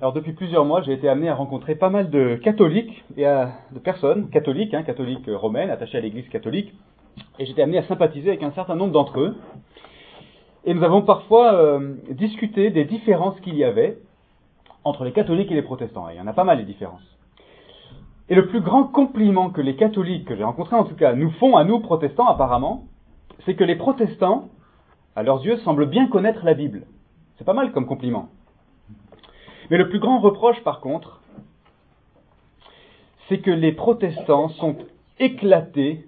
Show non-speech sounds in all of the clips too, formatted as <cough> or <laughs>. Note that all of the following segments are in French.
Alors depuis plusieurs mois, j'ai été amené à rencontrer pas mal de catholiques et de personnes catholiques, hein, catholiques romaines, attachées à l'Église catholique, et j'étais amené à sympathiser avec un certain nombre d'entre eux. Et nous avons parfois euh, discuté des différences qu'il y avait entre les catholiques et les protestants. Et il y en a pas mal les différences. Et le plus grand compliment que les catholiques, que j'ai rencontrés en tout cas, nous font à nous protestants apparemment, c'est que les protestants, à leurs yeux, semblent bien connaître la Bible. C'est pas mal comme compliment. Mais le plus grand reproche, par contre, c'est que les protestants sont éclatés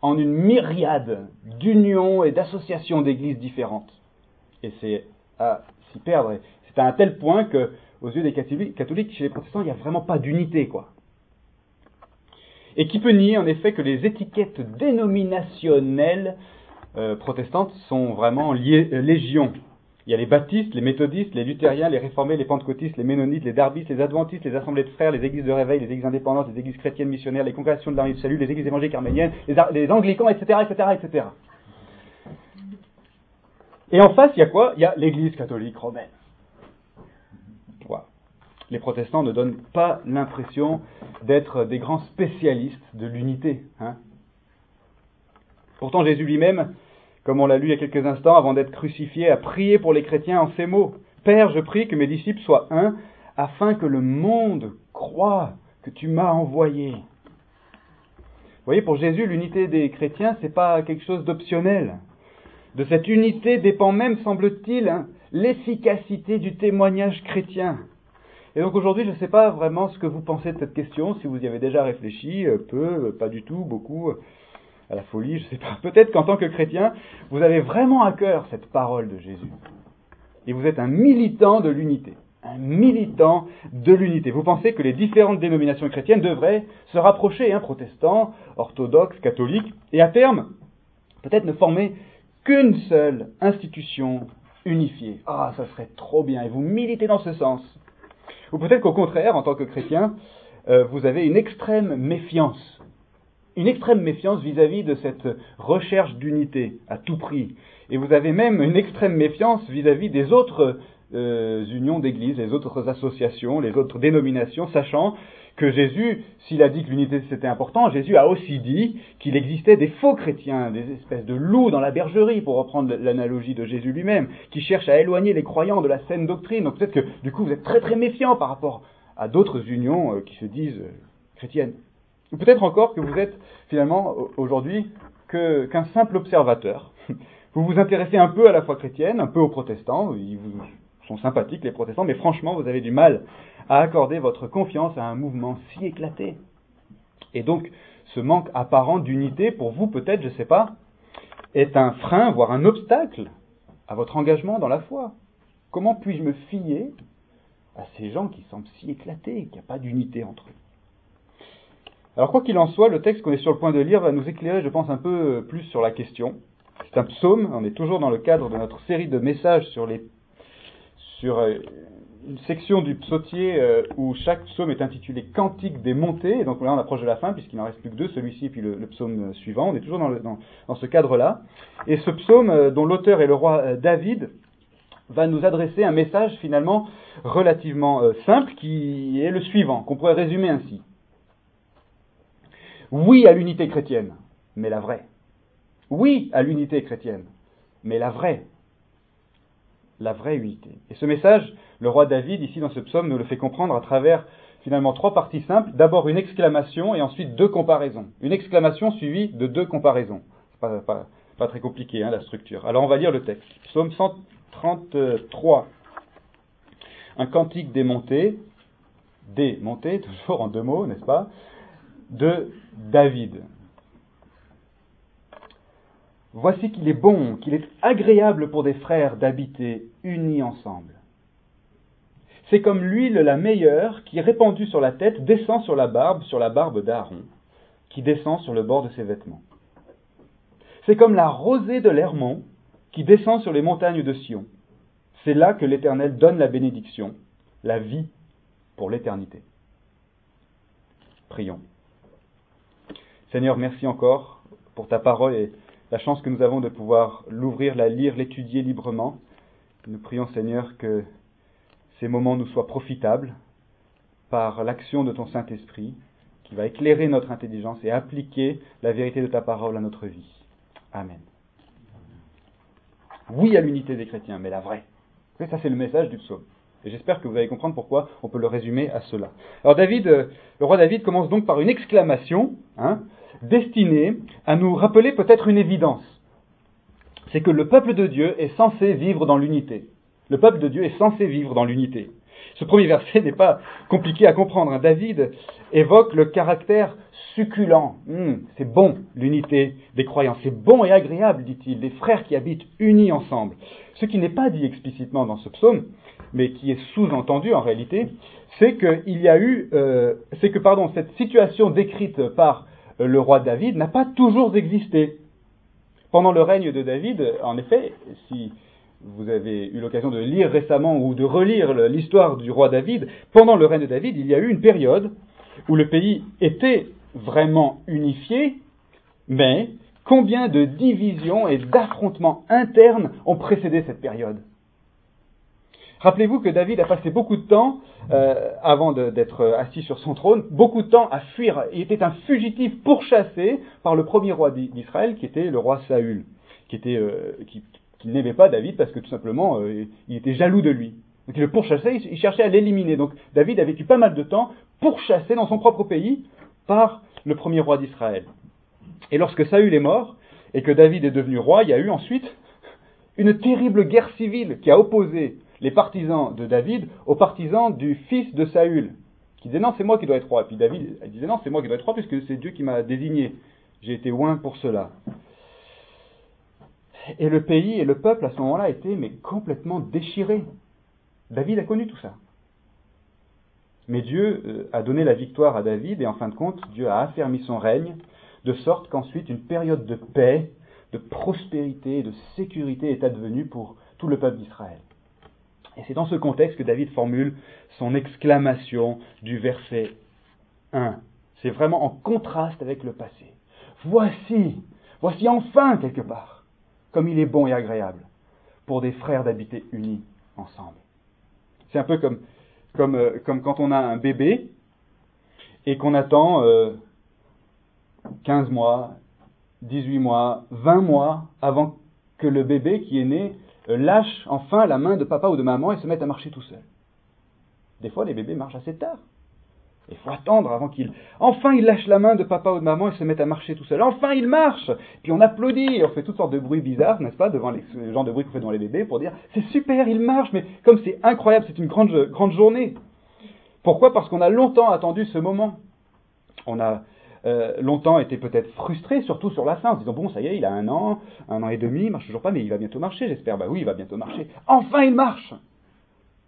en une myriade d'unions et d'associations d'églises différentes. Et c'est à s'y perdre. C'est à un tel point que, aux yeux des catholiques, chez les protestants, il n'y a vraiment pas d'unité, quoi. Et qui peut nier, en effet, que les étiquettes dénominationnelles euh, protestantes sont vraiment liées, euh, légion il y a les baptistes, les méthodistes, les luthériens, les réformés, les pentecôtistes, les ménonites, les darbistes, les adventistes, les assemblées de frères, les églises de réveil, les églises indépendantes, les églises chrétiennes missionnaires, les congrégations de l'armée du salut, les églises évangéliques arméniennes, les, anglicans, etc., etc., etc. Et en face, il y a quoi? Il y a l'église catholique romaine. Les protestants ne donnent pas l'impression d'être des grands spécialistes de l'unité. Hein Pourtant, Jésus lui-même comme on l'a lu il y a quelques instants, avant d'être crucifié, a prié pour les chrétiens en ces mots. Père, je prie que mes disciples soient un, afin que le monde croie que tu m'as envoyé. Vous voyez, pour Jésus, l'unité des chrétiens, c'est pas quelque chose d'optionnel. De cette unité dépend même, semble-t-il, hein, l'efficacité du témoignage chrétien. Et donc aujourd'hui, je ne sais pas vraiment ce que vous pensez de cette question, si vous y avez déjà réfléchi, euh, peu, pas du tout, beaucoup à la folie, je ne sais pas. <laughs> Peut-être qu'en tant que chrétien, vous avez vraiment à cœur cette parole de Jésus. Et vous êtes un militant de l'unité. Un militant de l'unité. Vous pensez que les différentes dénominations chrétiennes devraient se rapprocher, hein, protestants, orthodoxes, catholiques, et à terme, peut-être ne former qu'une seule institution unifiée. Ah, ça serait trop bien. Et vous militez dans ce sens. Ou peut-être qu'au contraire, en tant que chrétien, euh, vous avez une extrême méfiance une extrême méfiance vis-à-vis de cette recherche d'unité à tout prix. Et vous avez même une extrême méfiance vis-à-vis des autres euh, unions d'église, les autres associations, les autres dénominations, sachant que Jésus, s'il a dit que l'unité c'était important, Jésus a aussi dit qu'il existait des faux chrétiens, des espèces de loups dans la bergerie, pour reprendre l'analogie de Jésus lui-même, qui cherchent à éloigner les croyants de la saine doctrine. Donc peut-être que du coup vous êtes très très méfiant par rapport à d'autres unions euh, qui se disent euh, chrétiennes. Peut-être encore que vous êtes finalement aujourd'hui qu'un simple observateur. <laughs> Vous vous intéressez un peu à la foi chrétienne, un peu aux protestants, ils vous sont sympathiques les protestants, mais franchement vous avez du mal à accorder votre confiance à un mouvement si éclaté. Et donc ce manque apparent d'unité pour vous peut-être, je ne sais pas, est un frein, voire un obstacle à votre engagement dans la foi. Comment puis-je me fier à ces gens qui semblent si éclatés, qu'il n'y a pas d'unité entre eux? Alors quoi qu'il en soit, le texte qu'on est sur le point de lire va nous éclairer, je pense, un peu plus sur la question. C'est un psaume, on est toujours dans le cadre de notre série de messages sur, les, sur euh, une section du psautier euh, où chaque psaume est intitulé Cantique des montées, donc là on approche de la fin puisqu'il n'en reste plus que deux, celui-ci et puis le, psaume suivant, on est toujours dans, ce cadre-là. Et ce psaume, euh, dont l'auteur est le roi David, va nous adresser un message finalement relativement simple qui est le suivant, qu'on pourrait résumer ainsi. Oui à l'unité chrétienne, mais la vraie. Oui à l'unité chrétienne, mais la vraie. La vraie unité. Et ce message, le roi David, ici dans ce psaume, nous le fait comprendre à travers finalement trois parties simples. D'abord une exclamation et ensuite deux comparaisons. Une exclamation suivie de deux comparaisons. Pas, pas, pas très compliqué hein, la structure. Alors on va lire le texte. Psaume 133. Un cantique des montées, toujours en deux mots, n'est-ce pas? De David. Voici qu'il est bon, qu'il est agréable pour des frères d'habiter unis ensemble. C'est comme l'huile la meilleure qui, répandue sur la tête, descend sur la barbe, sur la barbe d'Aaron, qui descend sur le bord de ses vêtements. C'est comme la rosée de l'Hermont qui descend sur les montagnes de Sion. C'est là que l'Éternel donne la bénédiction, la vie pour l'éternité. Prions. Seigneur, merci encore pour ta parole et la chance que nous avons de pouvoir l'ouvrir, la lire, l'étudier librement. Nous prions, Seigneur, que ces moments nous soient profitables par l'action de ton Saint-Esprit qui va éclairer notre intelligence et appliquer la vérité de ta parole à notre vie. Amen. Oui à l'unité des chrétiens, mais la vraie. ça c'est le message du psaume. Et j'espère que vous allez comprendre pourquoi on peut le résumer à cela. Alors David, euh, le roi David commence donc par une exclamation hein, destinée à nous rappeler peut-être une évidence. C'est que le peuple de Dieu est censé vivre dans l'unité. Le peuple de Dieu est censé vivre dans l'unité. Ce premier verset n'est pas compliqué à comprendre. Hein. David évoque le caractère succulent. Hum, c'est bon, l'unité des croyants. C'est bon et agréable, dit-il, des frères qui habitent unis ensemble. Ce qui n'est pas dit explicitement dans ce psaume, mais qui est sous-entendu en réalité, c'est qu'il y a eu, euh, c'est que pardon, cette situation décrite par le roi David n'a pas toujours existé. Pendant le règne de David, en effet, si vous avez eu l'occasion de lire récemment ou de relire l'histoire du roi David, pendant le règne de David, il y a eu une période où le pays était vraiment unifié, mais combien de divisions et d'affrontements internes ont précédé cette période? Rappelez-vous que David a passé beaucoup de temps, euh, avant d'être assis sur son trône, beaucoup de temps à fuir. Il était un fugitif pourchassé par le premier roi d'Israël, qui était le roi Saül, qui, euh, qui, n'aimait pas David parce que tout simplement euh, il était jaloux de lui. Donc il le pourchassait, il cherchait à l'éliminer. Donc David a vécu pas mal de temps pourchassé dans son propre pays par le premier roi d'Israël. Et lorsque Saül est mort et que David est devenu roi, il y a eu ensuite une terrible guerre civile qui a opposé les partisans de David aux partisans du fils de Saül, qui disaient non, c'est moi qui dois être roi. Et puis David disait non, c'est moi qui dois être roi puisque c'est Dieu qui m'a désigné. J'ai été oint pour cela. Et le pays et le peuple à ce moment-là étaient mais complètement déchirés. David a connu tout ça. Mais Dieu euh, a donné la victoire à David et en fin de compte, Dieu a affermi son règne, de sorte qu'ensuite une période de paix, de prospérité de sécurité est advenue pour tout le peuple d'Israël. Et c'est dans ce contexte que David formule son exclamation du verset 1. C'est vraiment en contraste avec le passé. Voici, voici enfin quelque part, comme il est bon et agréable pour des frères d'habiter unis ensemble. C'est un peu comme, comme, euh, comme, quand on a un bébé et qu'on attend euh, 15 mois, 18 mois, 20 mois avant que le bébé qui est né euh, lâche enfin la main de papa ou de maman et se mette à marcher tout seul. Des fois, les bébés marchent assez tard. Il faut attendre avant qu'il... Enfin, il lâche la main de papa ou de maman et se met à marcher tout seul. Enfin, il marche Puis on applaudit, on fait toutes sortes de bruits bizarres, n'est-ce pas, devant les, le genre de bruit qu'on fait devant les bébés pour dire « c'est super, il marche, mais comme c'est incroyable, c'est une grande, grande journée ». Pourquoi? Parce qu'on a longtemps attendu ce moment. On a euh, longtemps été peut-être frustré, surtout sur la fin, en se disant bon, ça y est, il a un an, un an et demi, il marche toujours pas, mais il va bientôt marcher, j'espère. Bah oui, il va bientôt marcher. Enfin, il marche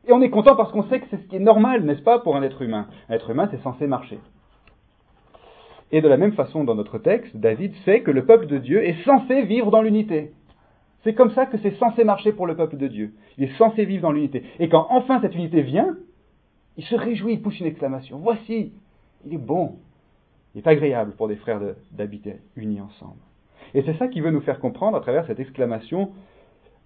Et on est content parce qu'on sait que c'est ce qui est normal, n'est-ce pas, pour un être humain? Un être humain, c'est censé marcher. Et de la même façon, dans notre texte, David sait que le peuple de Dieu est censé vivre dans l'unité. C'est comme ça que c'est censé marcher pour le peuple de Dieu. Il est censé vivre dans l'unité. Et quand enfin cette unité vient, il se réjouit, il pousse une exclamation. Voici, il est bon, il est agréable pour des frères d'habiter unis ensemble. Et c'est ça qui veut nous faire comprendre à travers cette exclamation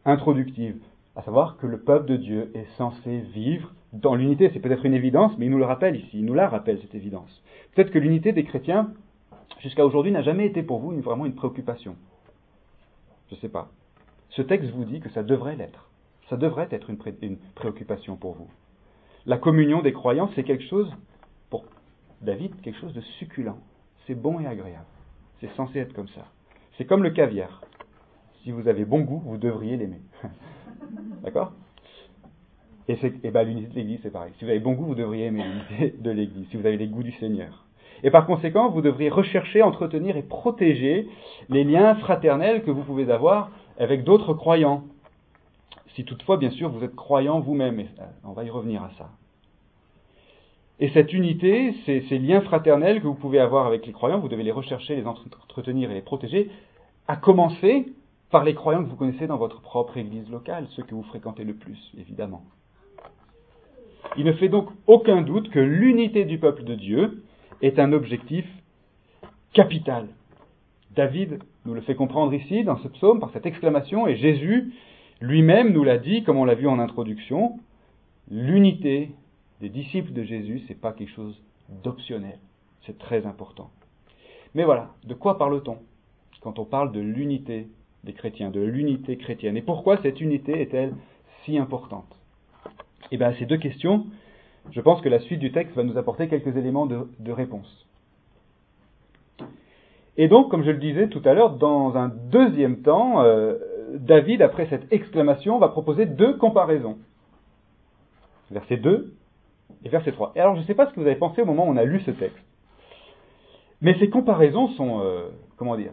introductive, à savoir que le peuple de Dieu est censé vivre dans l'unité. C'est peut-être une évidence, mais il nous le rappelle ici, il nous la rappelle cette évidence. Peut-être que l'unité des chrétiens, jusqu'à aujourd'hui, n'a jamais été pour vous vraiment une préoccupation. Je ne sais pas. Ce texte vous dit que ça devrait l'être. Ça devrait être une, une préoccupation pour vous. La communion des croyants, c'est quelque chose David quelque chose de succulent. C'est bon et agréable. C'est censé être comme ça. C'est comme le caviar. Si vous avez bon goût, vous devriez l'aimer. <laughs> D'accord? Et, et ben, l'unité de l'Église, c'est pareil. Si vous avez bon goût, vous devriez aimer l'unité de l'Église, si vous avez les goûts du Seigneur. Et par conséquent, vous devriez rechercher, entretenir et protéger les liens fraternels que vous pouvez avoir avec d'autres croyants. Si toutefois, bien sûr, vous êtes croyant vous-même. On va y revenir à ça. Et cette unité, ces, liens fraternels que vous pouvez avoir avec les croyants, vous devez les rechercher, les entretenir et les protéger, à commencer par les croyants que vous connaissez dans votre propre église locale, ceux que vous fréquentez le plus, évidemment. Il ne fait donc aucun doute que l'unité du peuple de Dieu est un objectif capital. David nous le fait comprendre ici dans ce psaume par cette exclamation, et Jésus lui-même nous l'a dit, comme on l'a vu en introduction, l'unité des disciples de Jésus, c'est pas quelque chose d'optionnel. C'est très important. Mais voilà, de quoi parle-t-on quand on parle de l'unité des chrétiens, de l'unité chrétienne? Et pourquoi cette unité est-elle si importante? Eh bien, ces deux questions, je pense que la suite du texte va nous apporter quelques éléments de, réponse. Et donc, comme je le disais tout à l'heure, dans un deuxième temps, euh, David, après cette exclamation, va proposer deux comparaisons. Verset 2 et verset 3. Et alors, je ne sais pas ce que vous avez pensé au moment où on a lu ce texte. Mais ces comparaisons sont, euh, comment dire,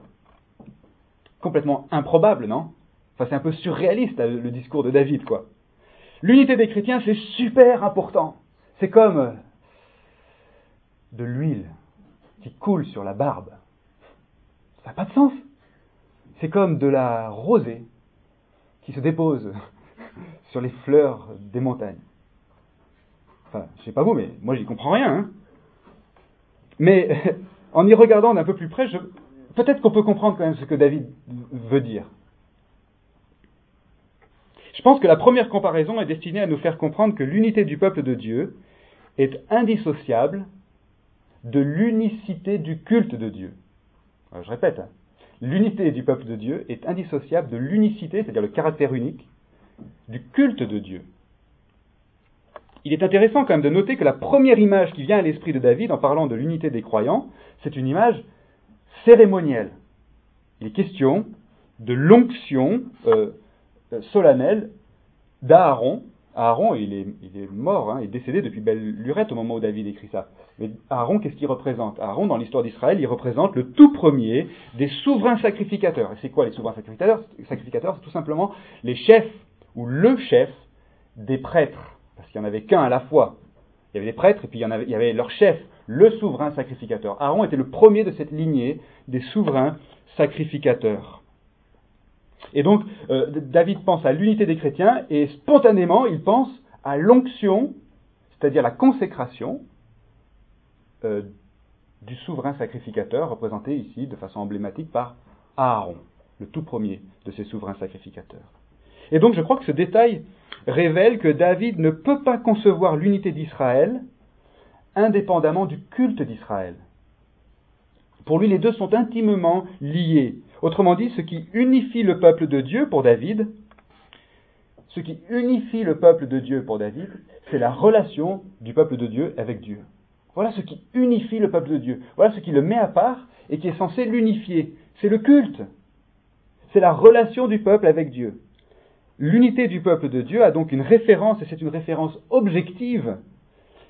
complètement improbables, non? Enfin, c'est un peu surréaliste, le discours de David, quoi. L'unité des chrétiens, c'est super important. C'est comme euh, de l'huile qui coule sur la barbe. Ça n'a pas de sens. C'est comme de la rosée qui se dépose <laughs> sur les fleurs des montagnes. Enfin, je sais pas vous, mais moi j'y comprends rien. Hein. mais <laughs> en y regardant d'un peu plus près, peut-être qu'on peut comprendre quand même ce que David veut dire. Je pense que la première comparaison est destinée à nous faire comprendre que l'unité du peuple de Dieu est indissociable de l'unicité du culte de Dieu. je répète, hein. l'unité du peuple de Dieu est indissociable de l'unicité, c'est-à-dire le caractère unique, du culte de Dieu. Il est intéressant quand même de noter que la première image qui vient à l'esprit de David en parlant de l'unité des croyants, c'est une image cérémonielle. Il est question de l'onction euh, euh, solennelle d'Aaron. Aaron, il est, mort, hein, il est décédé depuis belle lurette au moment où David écrit ça. Mais Aaron, qu'est-ce qu'il représente? Aaron, dans l'histoire d'Israël, il représente le tout premier des souverains sacrificateurs. Et c'est quoi les souverains sacrificateurs? Sacrificateurs, c'est tout simplement les chefs, ou le chef des prêtres. Parce qu'il n'y en avait qu'un à la fois. Il y avait des prêtres, et puis il y, avait, leur chef, le souverain sacrificateur. Aaron était le premier de cette lignée des souverains sacrificateurs. Et donc, euh, David pense à l'unité des chrétiens et spontanément, il pense à l'onction, c'est-à-dire la consécration euh, du souverain sacrificateur, représenté ici de façon emblématique par Aaron, le tout premier de ces souverains sacrificateurs. Et donc, je crois que ce détail révèle que David ne peut pas concevoir l'unité d'Israël indépendamment du culte d'Israël. Pour lui, les deux sont intimement liés. Autrement dit, ce qui unifie le peuple de Dieu pour David, ce qui unifie le peuple de Dieu pour David, c'est la relation du peuple de Dieu avec Dieu. Voilà ce qui unifie le peuple de Dieu. Voilà ce qui le met à part et qui est censé l'unifier. C'est le culte. C'est la relation du peuple avec Dieu. L'unité du peuple de Dieu a donc une référence, et c'est une référence objective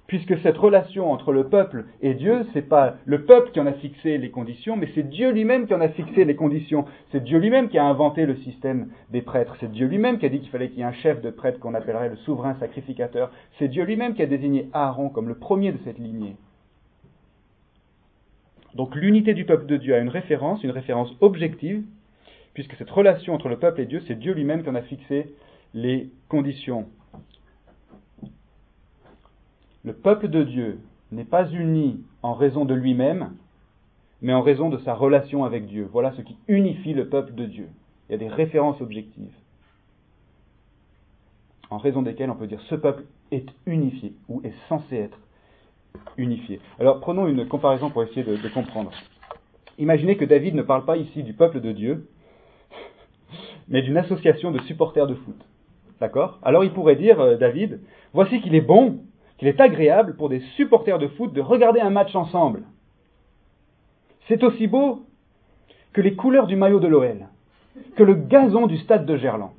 puisque cette relation entre le peuple et Dieu, c'est pas le peuple qui en a fixé les conditions, mais c'est Dieu lui-même qui en a fixé les conditions. C'est Dieu lui-même qui a inventé le système des prêtres. C'est Dieu lui-même qui a dit qu'il fallait qu'il y ait un chef de prêtre qu'on appellerait le souverain sacrificateur. C'est Dieu lui-même qui a désigné Aaron comme le premier de cette lignée. Donc l'unité du peuple de Dieu a une référence, une référence objective, puisque cette relation entre le peuple et Dieu, c'est Dieu lui-même qui en a fixé les conditions le peuple de Dieu n'est pas uni en raison de lui-même, mais en raison de sa relation avec Dieu. Voilà ce qui unifie le peuple de Dieu. Il y a des références objectives, en raison desquelles on peut dire ce peuple est unifié, ou est censé être unifié. Alors prenons une comparaison pour essayer de, de comprendre. Imaginez que David ne parle pas ici du peuple de Dieu, mais d'une association de supporters de foot. D'accord? Alors il pourrait dire, euh, David, voici qu'il est bon qu'il est agréable pour des supporters de foot de regarder un match ensemble. C'est aussi beau que les couleurs du maillot de l'OL, que le gazon du stade de Gerland.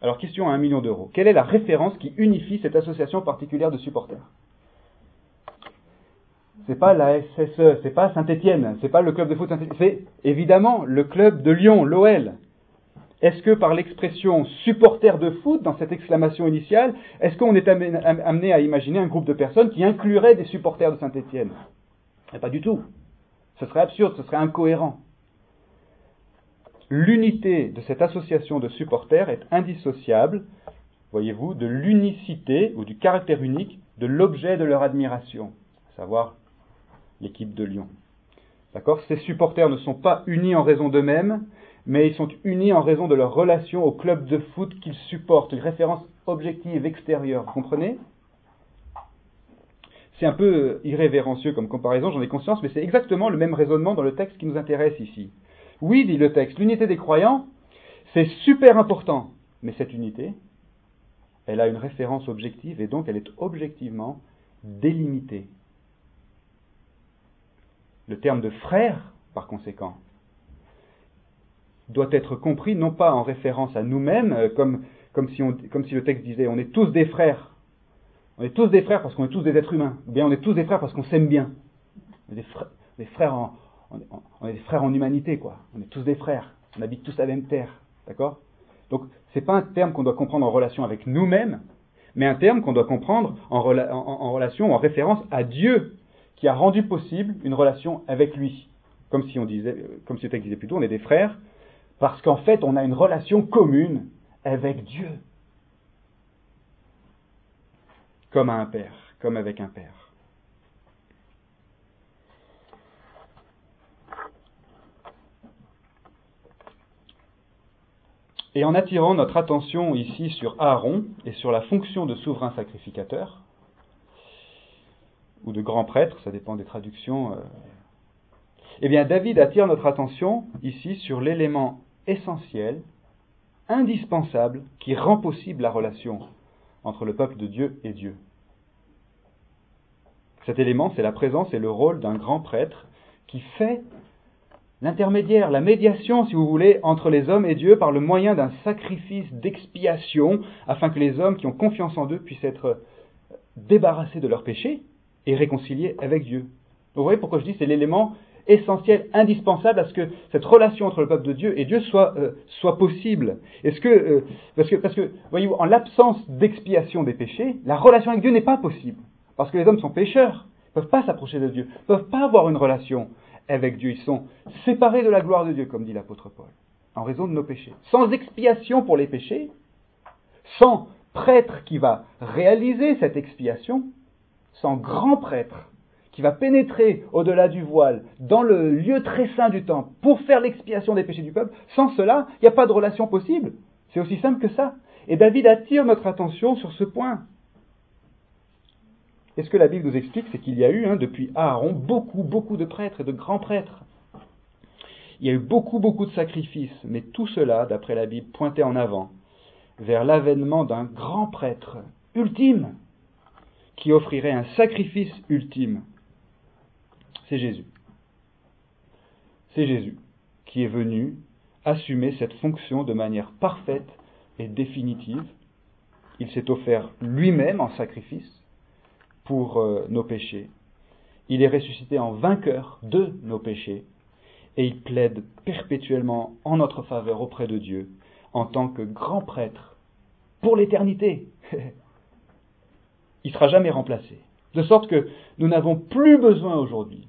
Alors, question à un million d'euros. Quelle est la référence qui unifie cette association particulière de supporters? C'est pas la SSE, c'est pas Saint-Étienne, c'est pas le club de foot Saint-Étienne, c'est évidemment le club de Lyon, l'OL. Est-ce que par l'expression supporter de foot, dans cette exclamation initiale, est-ce qu'on est amené à imaginer un groupe de personnes qui inclurait des supporters de Saint-Étienne? Eh, Pas du tout. Ce serait absurde, ce serait incohérent. L'unité de cette association de supporters est indissociable, voyez-vous, de l'unicité ou du caractère unique de l'objet de leur admiration, à savoir l'équipe de Lyon. D'accord? Ces supporters ne sont pas unis en raison d'eux-mêmes, mais ils sont unis en raison de leur relation au club de foot qu'ils supportent, une référence objective extérieure, vous comprenez? C'est un peu irrévérencieux comme comparaison, j'en ai conscience, mais c'est exactement le même raisonnement dans le texte qui nous intéresse ici. Oui, dit le texte, l'unité des croyants, c'est super important, mais cette unité, elle a une référence objective et donc elle est objectivement délimitée. Le terme de frère, par conséquent, doit être compris non pas en référence à nous-mêmes, euh, comme, comme, si le texte disait on est tous des frères. On est tous des frères parce qu'on est tous des êtres humains. Ou bien on est tous des frères parce qu'on s'aime bien. On est des frères, en, on est des frères en humanité, quoi. On est tous des frères. On habite tous la même terre. D'accord? Donc, ce n'est pas un terme qu'on doit comprendre en relation avec nous-mêmes, mais un terme qu'on doit comprendre en, en, relation, en référence à Dieu, qui a rendu possible une relation avec lui. Comme si on disait, comme si le texte disait plutôt, on est des frères parce qu'en fait, on a une relation commune avec Dieu. Comme à un père, comme avec un père. Et en attirant notre attention ici sur Aaron et sur la fonction de souverain sacrificateur, ou de grand prêtre, ça dépend des traductions, euh, eh bien David attire notre attention ici sur l'élément essentiel, indispensable, qui rend possible la relation entre le peuple de Dieu et Dieu. Cet élément, c'est la présence et le rôle d'un grand prêtre qui fait l'intermédiaire, la médiation, si vous voulez, entre les hommes et Dieu par le moyen d'un sacrifice d'expiation, afin que les hommes qui ont confiance en Dieu puissent être débarrassés de leurs péchés et réconciliés avec Dieu. vous voyez pourquoi je dis c'est l'élément essentiel, indispensable à ce que cette relation entre le peuple de Dieu et Dieu soit, euh, soit possible. Est-ce que, euh, parce que, parce que, voyez-vous, en l'absence d'expiation des péchés, la relation avec Dieu n'est pas possible. Parce que les hommes sont pécheurs, ne peuvent pas s'approcher de Dieu, ne peuvent pas avoir une relation avec Dieu. Ils sont séparés de la gloire de Dieu, comme dit l'apôtre Paul, en raison de nos péchés. Sans expiation pour les péchés, sans prêtre qui va réaliser cette expiation, sans grand prêtre qui va pénétrer au-delà du voile, dans le lieu très saint du temple, pour faire l'expiation des péchés du peuple, sans cela, il n'y a pas de relation possible. C'est aussi simple que ça. Et David attire notre attention sur ce point. Et ce que la Bible nous explique, c'est qu'il y a eu, hein, depuis Aaron, beaucoup, beaucoup de prêtres et de grands prêtres. Il y a eu beaucoup, beaucoup de sacrifices, mais tout cela, d'après la Bible, pointait en avant vers l'avènement d'un grand prêtre ultime, qui offrirait un sacrifice ultime c'est Jésus. C'est Jésus qui est venu assumer cette fonction de manière parfaite et définitive. Il s'est offert lui-même en sacrifice pour euh, nos péchés. Il est ressuscité en vainqueur de nos péchés et il plaide perpétuellement en notre faveur auprès de Dieu en tant que grand prêtre pour l'éternité. <laughs> il ne sera jamais remplacé. De sorte que nous n'avons plus besoin aujourd'hui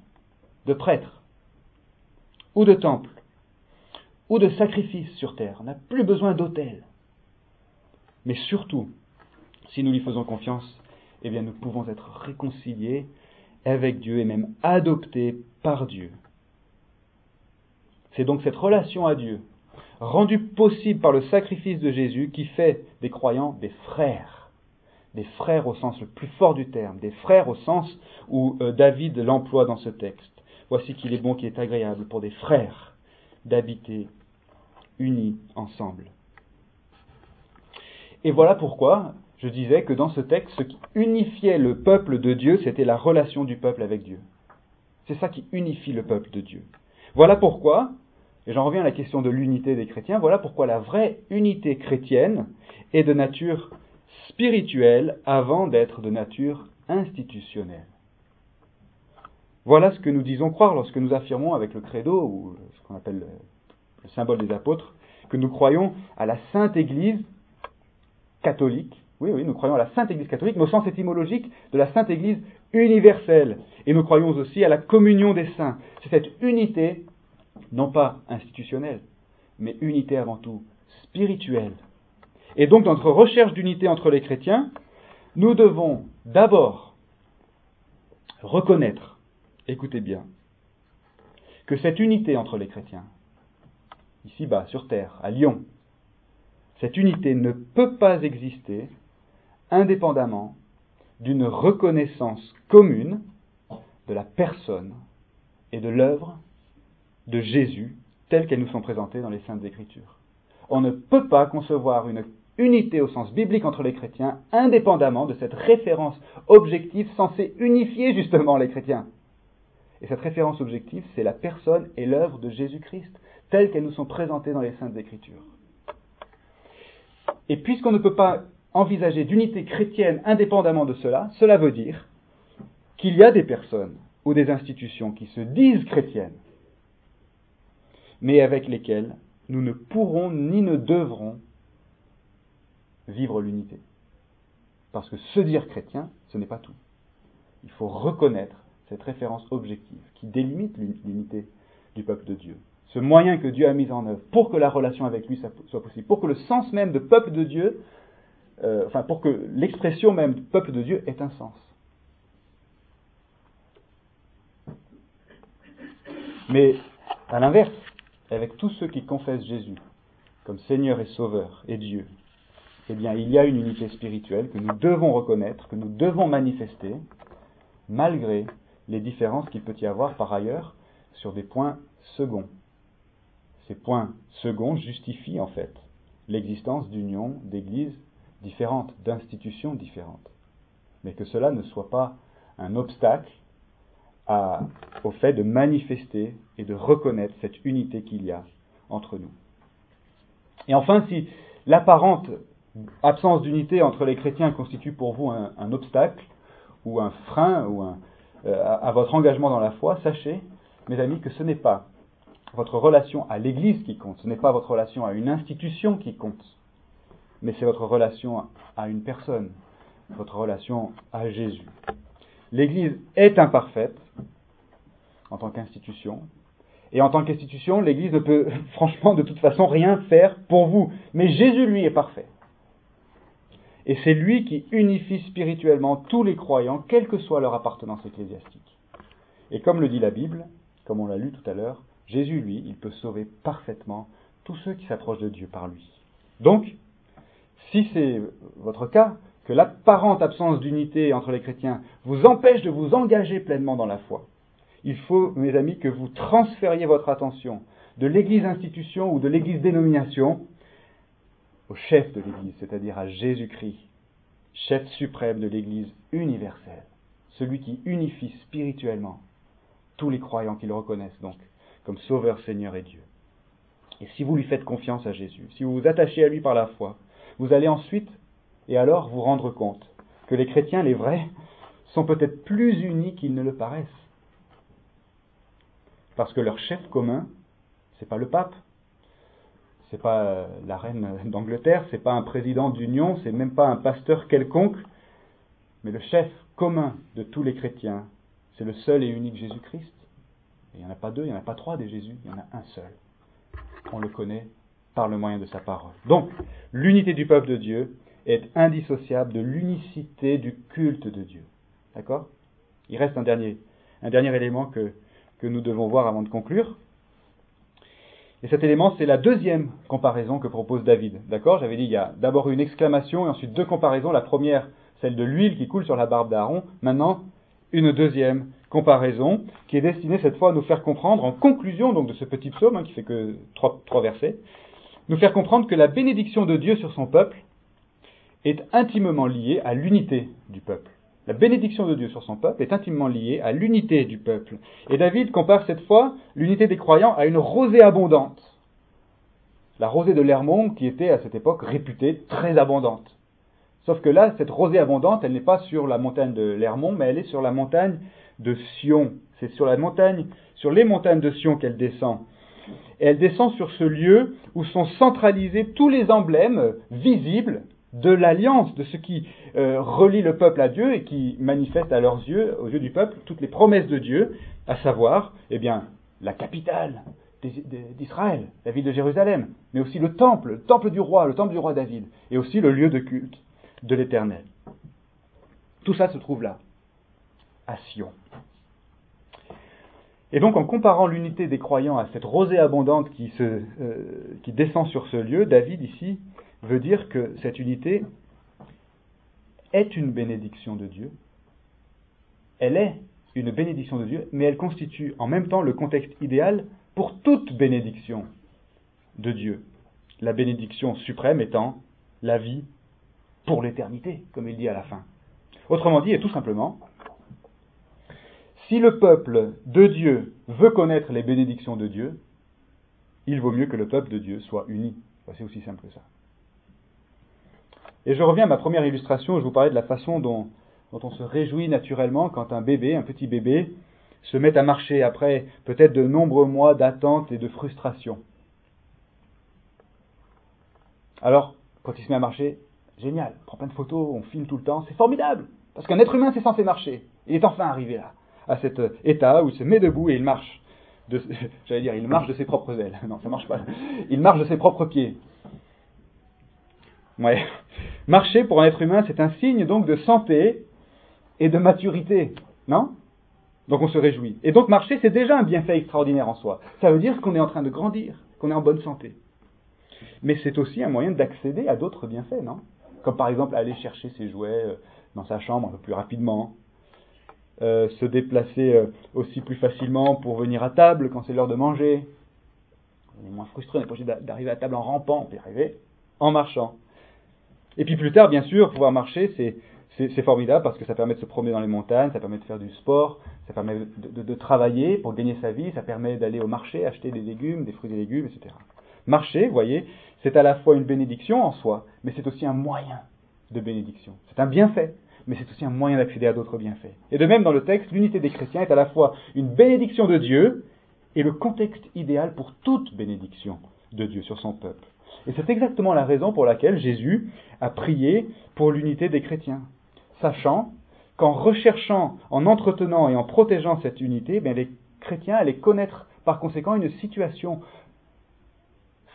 de prêtres, ou de temples, ou de sacrifices sur terre. On n'a plus besoin d'autels. Mais surtout, si nous lui faisons confiance, eh bien nous pouvons être réconciliés avec Dieu et même adoptés par Dieu. C'est donc cette relation à Dieu, rendue possible par le sacrifice de Jésus, qui fait des croyants des frères. Des frères au sens le plus fort du terme, des frères au sens où euh, David l'emploie dans ce texte. Voici qu'il est bon, qu'il est agréable pour des frères d'habiter unis ensemble. Et voilà pourquoi je disais que dans ce texte, ce qui unifiait le peuple de Dieu, c'était la relation du peuple avec Dieu. C'est ça qui unifie le peuple de Dieu. Voilà pourquoi, et j'en reviens à la question de l'unité des chrétiens, voilà pourquoi la vraie unité chrétienne est de nature spirituelle avant d'être de nature institutionnelle. Voilà ce que nous disons croire lorsque nous affirmons avec le credo, ou ce qu'on appelle le, symbole des apôtres, que nous croyons à la Sainte Église catholique. Oui, oui, nous croyons à la Sainte Église catholique, mais au sens étymologique de la Sainte Église universelle. Et nous croyons aussi à la communion des saints. C'est cette unité, non pas institutionnelle, mais unité avant tout spirituelle. Et donc, dans notre recherche d'unité entre les chrétiens, nous devons d'abord reconnaître écoutez bien, que cette unité entre les chrétiens ici-bas, sur Terre, à Lyon. Cette unité ne peut pas exister indépendamment d'une reconnaissance commune de la personne et de l'œuvre de Jésus telles qu'elles nous sont présentées dans les Saintes Écritures. On ne peut pas concevoir une unité au sens biblique entre les chrétiens indépendamment de cette référence objective censée unifier justement les chrétiens. Et cette référence objective, c'est la personne et l'œuvre de Jésus-Christ, telles qu'elles nous sont présentées dans les Saintes Écritures. Et puisqu'on ne peut pas envisager d'unité chrétienne indépendamment de cela, cela veut dire qu'il y a des personnes ou des institutions qui se disent chrétiennes, mais avec lesquelles nous ne pourrons ni ne devrons vivre l'unité. Parce que se dire chrétien, ce n'est pas tout. Il faut reconnaître cette référence objective qui délimite l'unité du peuple de Dieu. Ce moyen que Dieu a mis en œuvre pour que la relation avec lui soit possible, pour que le sens même de peuple de Dieu, euh, enfin pour que l'expression même de peuple de Dieu ait un sens. Mais à l'inverse, avec tous ceux qui confessent Jésus comme Seigneur et Sauveur et Dieu, eh bien, il y a une unité spirituelle que nous devons reconnaître, que nous devons manifester, malgré les différences qu'il peut y avoir par ailleurs sur des points seconds. Ces points seconds justifient en fait l'existence d'unions, d'églises différentes, d'institutions différentes. Mais que cela ne soit pas un obstacle au fait de manifester et de reconnaître cette unité qu'il y a entre nous. Et enfin, si l'apparente absence d'unité entre les chrétiens constitue pour vous un, obstacle ou un frein ou un, euh, à, votre engagement dans la foi, sachez, mes amis, que ce n'est pas votre relation à l'Église qui compte, ce n'est pas votre relation à une institution qui compte, mais c'est votre relation à une personne, votre relation à Jésus. L'Église est imparfaite en tant qu'institution, et en tant qu'institution, l'Église ne peut <laughs> franchement de toute façon rien faire pour vous, mais Jésus, lui, est parfait. Et c'est lui qui unifie spirituellement tous les croyants, quelle que soit leur appartenance ecclésiastique. Et comme le dit la Bible, comme on l'a lu tout à l'heure, Jésus, lui, il peut sauver parfaitement tous ceux qui s'approchent de Dieu par lui. Donc, si c'est votre cas, que l'apparente absence d'unité entre les chrétiens vous empêche de vous engager pleinement dans la foi, il faut, mes amis, que vous transfériez votre attention de l'Église institution ou de l'Église dénomination au chef de l'Église, c'est-à-dire à, Jésus-Christ, chef suprême de l'Église universelle, celui qui unifie spirituellement tous les croyants qui le reconnaissent donc comme Sauveur, Seigneur et Dieu. Et si vous lui faites confiance à Jésus, si vous vous attachez à lui par la foi, vous allez ensuite et alors vous rendre compte que les chrétiens, les vrais, sont peut-être plus unis qu'ils ne le paraissent. Parce que leur chef commun, c'est pas le pape, c'est pas euh, la reine d'Angleterre, c'est pas un président d'union, c'est même pas un pasteur quelconque, mais le chef commun de tous les chrétiens, c'est le seul et unique Jésus-Christ. Il n'y en a pas deux, il n'y en a pas trois des Jésus, il y en a un seul. On le connaît par le moyen de sa parole. Donc, l'unité du peuple de Dieu est indissociable de l'unicité du culte de Dieu. D'accord? Il reste un dernier, un dernier élément que, que nous devons voir avant de conclure. Et cet élément, c'est la deuxième comparaison que propose David. D'accord? J'avais dit, il y a d'abord une exclamation et ensuite deux comparaisons. La première, celle de l'huile qui coule sur la barbe d'Aaron. Maintenant, une deuxième comparaison qui est destinée cette fois à nous faire comprendre, en conclusion donc de ce petit psaume, hein, qui fait que trois, trois versets, nous faire comprendre que la bénédiction de Dieu sur son peuple est intimement liée à l'unité du peuple. La bénédiction de Dieu sur son peuple est intimement liée à l'unité du peuple. Et David compare cette fois l'unité des croyants à une rosée abondante. La rosée de l'Hermont qui était à cette époque réputée très abondante. Sauf que là, cette rosée abondante, elle n'est pas sur la montagne de l'Hermont, mais elle est sur la montagne de Sion. C'est sur la montagne, sur les montagnes de Sion qu'elle descend. Et elle descend sur ce lieu où sont centralisés tous les emblèmes visibles de l'alliance, de ce qui euh, relie le peuple à Dieu et qui manifeste à leurs yeux, aux yeux du peuple, toutes les promesses de Dieu, à savoir, eh bien, la capitale d'Israël, la ville de Jérusalem, mais aussi le temple, le temple du roi, le temple du roi David, et aussi le lieu de culte de l'Éternel. Tout ça se trouve là, à Sion. Et donc en comparant l'unité des croyants à cette rosée abondante qui, euh, qui descend sur ce lieu, David ici veut dire que cette unité est une bénédiction de Dieu. Elle est une bénédiction de Dieu, mais elle constitue en même temps le contexte idéal pour toute bénédiction de Dieu. La bénédiction suprême étant la vie pour l'éternité, comme il dit à la fin. Autrement dit, et tout simplement, si le peuple de Dieu veut connaître les bénédictions de Dieu, il vaut mieux que le peuple de Dieu soit uni. C'est aussi simple que ça. Et je reviens à ma première illustration, où je vous parlais de la façon dont, dont on se réjouit naturellement quand un bébé, un petit bébé, se met à marcher après peut-être de nombreux mois d'attente et de frustration. Alors, quand il se met à marcher, génial, on prend plein de photos, on filme tout le temps, c'est formidable, parce qu'un être humain c'est censé marcher. Il est enfin arrivé là, à cet état où il se met debout et il marche. <laughs> J'allais dire, il marche de ses propres ailes. Non, ça marche pas. Il marche de ses propres pieds. Ouais. Marcher pour un être humain, c'est un signe donc de santé et de maturité, non? Donc on se réjouit. Et donc marcher, c'est déjà un bienfait extraordinaire en soi. Ça veut dire qu'on est en train de grandir, qu'on est en bonne santé. Mais c'est aussi un moyen d'accéder à d'autres bienfaits, non? Comme par exemple aller chercher ses jouets euh, dans sa chambre un peu plus rapidement, euh, se déplacer euh, aussi plus facilement pour venir à table quand c'est l'heure de manger. On est moins frustré, on est pas obligé d'arriver à table en rampant, on peut y arriver en marchant. Et puis plus tard, bien sûr, pouvoir marcher, c'est formidable parce que ça permet de se promener dans les montagnes, ça permet de faire du sport, ça permet de, travailler pour gagner sa vie, ça permet d'aller au marché, acheter des légumes, des fruits et légumes, etc. Marcher, vous voyez, c'est à la fois une bénédiction en soi, mais c'est aussi un moyen de bénédiction. C'est un bienfait, mais c'est aussi un moyen d'accéder à d'autres bienfaits. Et de même, dans le texte, l'unité des chrétiens est à la fois une bénédiction de Dieu et le contexte idéal pour toute bénédiction de Dieu sur son peuple. Et c'est exactement la raison pour laquelle Jésus a prié pour l'unité des chrétiens sachant qu'en recherchant, en entretenant et en protégeant cette unité, bien, les chrétiens allaient connaître par conséquent une situation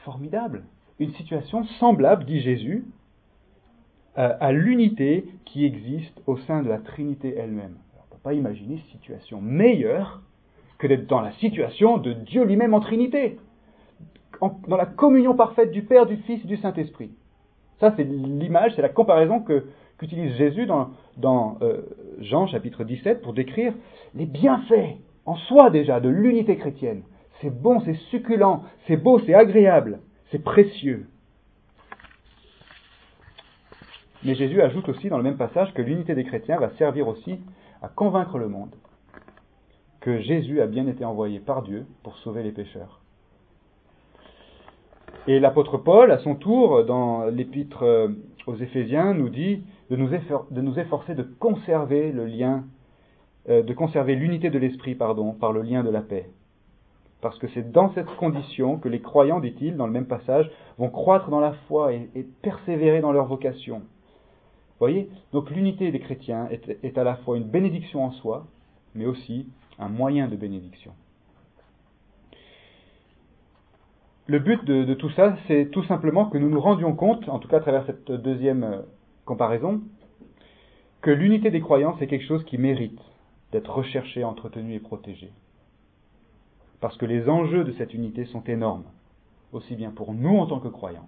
formidable, une situation semblable, dit Jésus, à, l'unité qui existe au sein de la Trinité elle-même. On ne peut pas imaginer une situation meilleure que d'être dans la situation de Dieu lui-même en Trinité, dans la communion parfaite du Père, du Fils et du Saint-Esprit. Ça, c'est l'image, c'est la comparaison qu'utilise Jésus dans, euh, Jean chapitre 17 pour décrire les bienfaits en soi déjà de l'unité chrétienne. C'est bon, c'est succulent, c'est beau, c'est agréable, c'est précieux. Mais Jésus ajoute aussi dans le même passage que l'unité des chrétiens va servir aussi à convaincre le monde que Jésus a bien été envoyé par Dieu pour sauver les pécheurs. Et l'apôtre Paul, à son tour, dans l'épître euh, aux Éphésiens, nous dit de nous, efforcer de conserver le lien, euh, de conserver l'unité de l'esprit, par le lien de la paix. Parce que c'est dans cette condition que les croyants, dit-il dans le même passage, vont croître dans la foi et, persévérer dans leur vocation. Voyez? Donc l'unité des chrétiens est à la fois une bénédiction en soi, mais aussi un moyen de bénédiction. Le but de, tout ça, c'est tout simplement que nous nous rendions compte, en tout cas à travers cette deuxième euh, comparaison, que l'unité des croyants, c'est quelque chose qui mérite d'être recherché, entretenu et protégé. Parce que les enjeux de cette unité sont énormes, aussi bien pour nous en tant que croyants,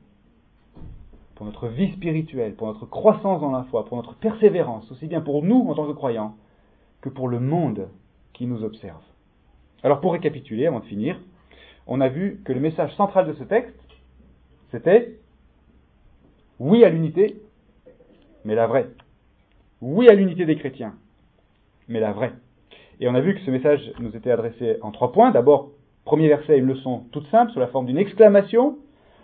pour notre vie spirituelle, pour notre croissance dans la foi, pour notre persévérance, aussi bien pour nous en tant que croyants, que pour le monde qui nous observe. Alors pour récapituler, avant de finir, on a vu que le message central de ce texte, c'était oui à l'unité, mais la vraie. Oui à l'unité des chrétiens, mais la vraie. Et on a vu que ce message nous était adressé en trois points. D'abord, premier verset, une leçon toute simple, sous la forme d'une exclamation.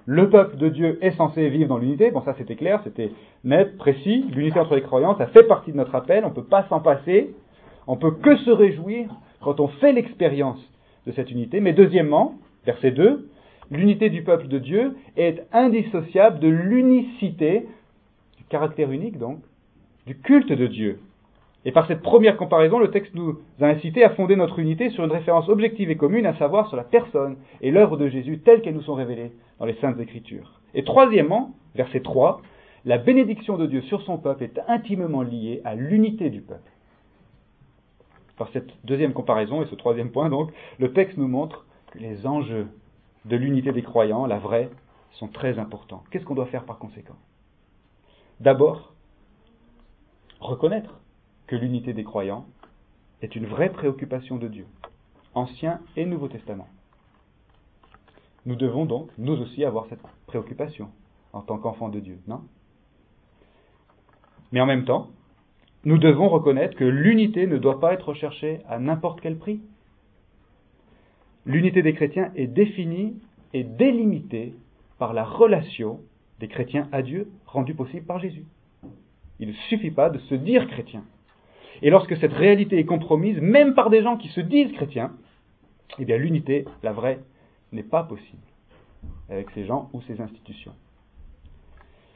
Le peuple de Dieu est censé vivre dans l'unité. Bon, ça c'était clair, c'était net, précis. L'unité entre les croyants, ça fait partie de notre appel, on ne peut pas s'en passer. On peut que se réjouir quand on fait l'expérience de cette unité. Mais deuxièmement, verset 2, l'unité du peuple de Dieu est indissociable de l'unicité caractère unique donc, du culte de Dieu. Et par cette première comparaison, le texte nous a incité à fonder notre unité sur une référence objective et commune, à savoir sur la personne et l'œuvre de Jésus telles qu'elles nous sont révélées dans les Saintes Écritures. Et troisièmement, verset 3, la bénédiction de Dieu sur son peuple est intimement liée à l'unité du peuple. par cette deuxième comparaison et ce troisième point, donc, le texte nous montre les enjeux de l'unité des croyants, la vraie, sont très importants. Qu'est-ce qu'on doit faire par conséquent? D'abord, reconnaître que l'unité des croyants est une vraie préoccupation de Dieu, Ancien et Nouveau Testament. Nous devons donc, nous aussi, avoir cette préoccupation en tant qu'enfants de Dieu, non? Mais en même temps, nous devons reconnaître que l'unité ne doit pas être recherchée à n'importe quel prix. L'unité des chrétiens est définie et délimitée par la relation des chrétiens à Dieu rendue possible par Jésus. Il ne suffit pas de se dire chrétien. Et lorsque cette réalité est compromise, même par des gens qui se disent chrétiens, eh bien l'unité, la vraie, n'est pas possible avec ces gens ou ces institutions.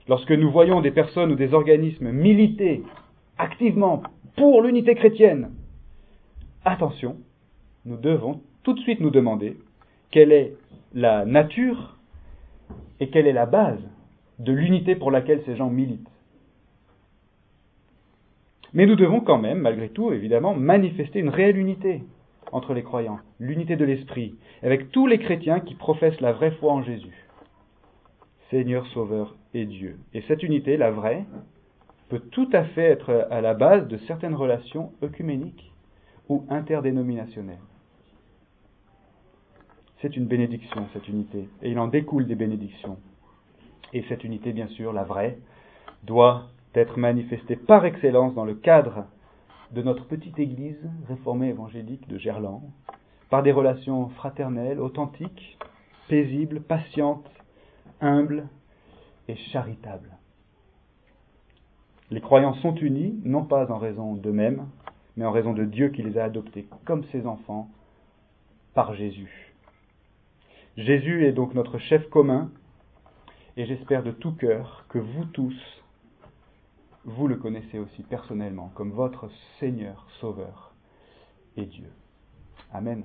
Lorsque nous voyons des personnes ou des organismes militer activement pour l'unité chrétienne, attention, nous devons tout de suite nous demander quelle est la nature et quelle est la base de l'unité pour laquelle ces gens militent. Mais nous devons quand même, malgré tout, évidemment, manifester une réelle unité entre les croyants, l'unité de l'esprit, avec tous les chrétiens qui professent la vraie foi en Jésus, Seigneur, Sauveur et Dieu. Et cette unité, la vraie, peut tout à fait être à la base de certaines relations œcuméniques ou interdénominationnelles. C'est une bénédiction, cette unité, et il en découle des bénédictions. Et cette unité, bien sûr, la vraie, doit être manifestée par excellence dans le cadre de notre petite église réformée évangélique de Gerland, par des relations fraternelles, authentiques, paisibles, patientes, humbles et charitables. Les croyants sont unis, non pas en raison d'eux-mêmes, mais en raison de Dieu qui les a adoptés comme ses enfants par Jésus. Jésus est donc notre chef commun, et j'espère de tout cœur que vous tous, vous le connaissez aussi personnellement comme votre Seigneur, Sauveur et Dieu. Amen.